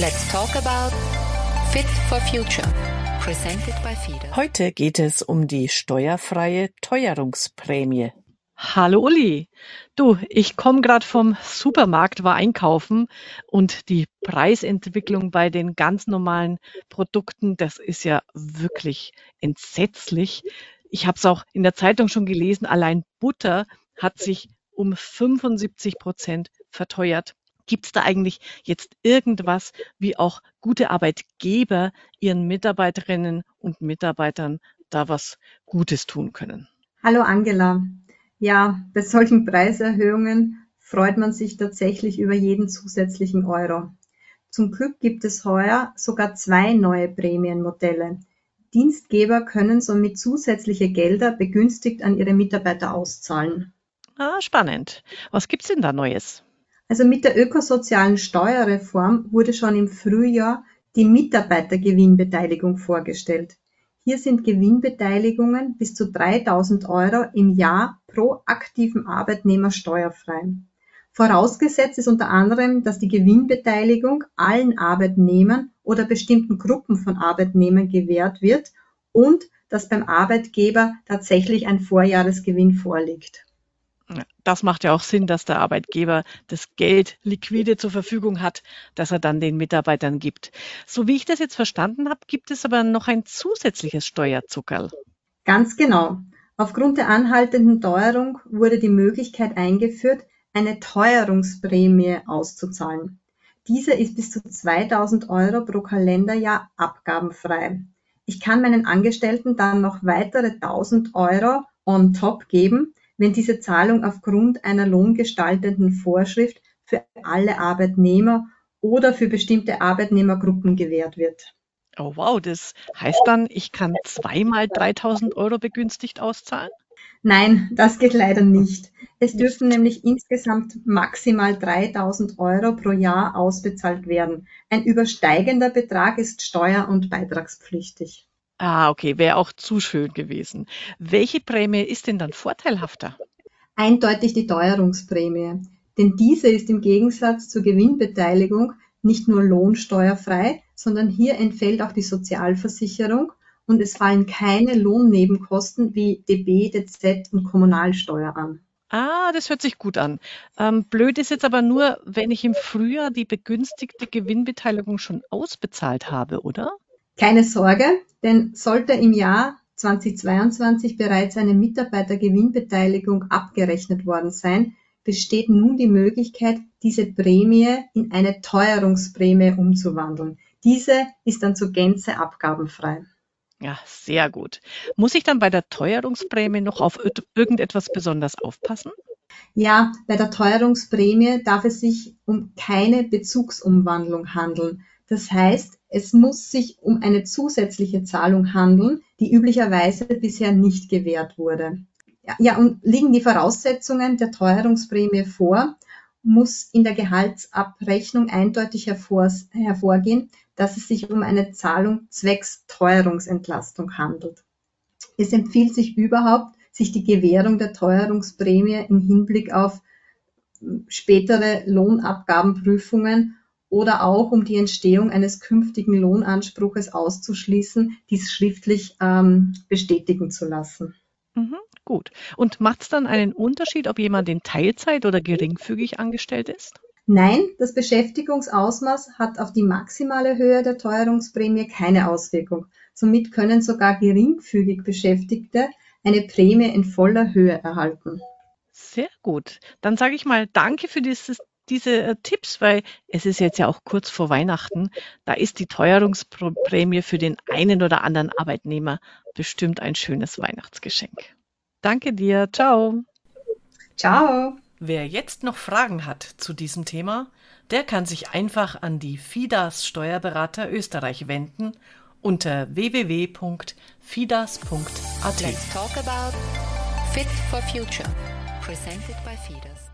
Let's talk about Fit for Future. Presented by FIDE. Heute geht es um die steuerfreie Teuerungsprämie. Hallo Uli. Du, ich komme gerade vom Supermarkt, war einkaufen und die Preisentwicklung bei den ganz normalen Produkten, das ist ja wirklich entsetzlich. Ich habe es auch in der Zeitung schon gelesen, allein Butter hat sich um 75 Prozent verteuert. Gibt es da eigentlich jetzt irgendwas, wie auch gute Arbeitgeber ihren Mitarbeiterinnen und Mitarbeitern da was Gutes tun können? Hallo Angela. Ja, bei solchen Preiserhöhungen freut man sich tatsächlich über jeden zusätzlichen Euro. Zum Glück gibt es heuer sogar zwei neue Prämienmodelle. Dienstgeber können somit zusätzliche Gelder begünstigt an ihre Mitarbeiter auszahlen. Ah, spannend. Was gibt's denn da Neues? Also mit der ökosozialen Steuerreform wurde schon im Frühjahr die Mitarbeitergewinnbeteiligung vorgestellt. Hier sind Gewinnbeteiligungen bis zu 3000 Euro im Jahr pro aktiven Arbeitnehmer steuerfrei. Vorausgesetzt ist unter anderem, dass die Gewinnbeteiligung allen Arbeitnehmern oder bestimmten Gruppen von Arbeitnehmern gewährt wird und dass beim Arbeitgeber tatsächlich ein Vorjahresgewinn vorliegt. Das macht ja auch Sinn, dass der Arbeitgeber das Geld liquide zur Verfügung hat, das er dann den Mitarbeitern gibt. So wie ich das jetzt verstanden habe, gibt es aber noch ein zusätzliches Steuerzuckerl. Ganz genau. Aufgrund der anhaltenden Teuerung wurde die Möglichkeit eingeführt, eine Teuerungsprämie auszuzahlen. Diese ist bis zu 2000 Euro pro Kalenderjahr abgabenfrei. Ich kann meinen Angestellten dann noch weitere 1000 Euro on top geben, wenn diese Zahlung aufgrund einer lohngestaltenden Vorschrift für alle Arbeitnehmer oder für bestimmte Arbeitnehmergruppen gewährt wird. Oh wow, das heißt dann, ich kann zweimal 3000 Euro begünstigt auszahlen? Nein, das geht leider nicht. Es dürfen nämlich insgesamt maximal 3000 Euro pro Jahr ausbezahlt werden. Ein übersteigender Betrag ist steuer- und beitragspflichtig. Ah, okay, wäre auch zu schön gewesen. Welche Prämie ist denn dann vorteilhafter? Eindeutig die Teuerungsprämie. Denn diese ist im Gegensatz zur Gewinnbeteiligung nicht nur lohnsteuerfrei, sondern hier entfällt auch die Sozialversicherung und es fallen keine Lohnnebenkosten wie DB, DZ und Kommunalsteuer an. Ah, das hört sich gut an. Ähm, blöd ist jetzt aber nur, wenn ich im Frühjahr die begünstigte Gewinnbeteiligung schon ausbezahlt habe, oder? Keine Sorge, denn sollte im Jahr 2022 bereits eine Mitarbeitergewinnbeteiligung abgerechnet worden sein, besteht nun die Möglichkeit, diese Prämie in eine Teuerungsprämie umzuwandeln. Diese ist dann zur Gänze abgabenfrei. Ja, sehr gut. Muss ich dann bei der Teuerungsprämie noch auf irgendetwas besonders aufpassen? Ja, bei der Teuerungsprämie darf es sich um keine Bezugsumwandlung handeln. Das heißt, es muss sich um eine zusätzliche Zahlung handeln, die üblicherweise bisher nicht gewährt wurde. Ja, und liegen die Voraussetzungen der Teuerungsprämie vor, muss in der Gehaltsabrechnung eindeutig hervor, hervorgehen, dass es sich um eine Zahlung zwecks Teuerungsentlastung handelt. Es empfiehlt sich überhaupt, sich die Gewährung der Teuerungsprämie im Hinblick auf spätere Lohnabgabenprüfungen oder auch um die Entstehung eines künftigen Lohnanspruches auszuschließen, dies schriftlich ähm, bestätigen zu lassen. Mhm, gut. Und macht es dann einen Unterschied, ob jemand in Teilzeit oder geringfügig angestellt ist? Nein, das Beschäftigungsausmaß hat auf die maximale Höhe der Teuerungsprämie keine Auswirkung. Somit können sogar geringfügig Beschäftigte eine Prämie in voller Höhe erhalten. Sehr gut. Dann sage ich mal Danke für dieses diese äh, Tipps, weil es ist jetzt ja auch kurz vor Weihnachten. Da ist die Teuerungsprämie für den einen oder anderen Arbeitnehmer bestimmt ein schönes Weihnachtsgeschenk. Danke dir. Ciao. Ciao. Wer jetzt noch Fragen hat zu diesem Thema, der kann sich einfach an die FIDAS Steuerberater Österreich wenden unter www.fidas.at. Let's talk about Fit for Future, presented by FIDAS.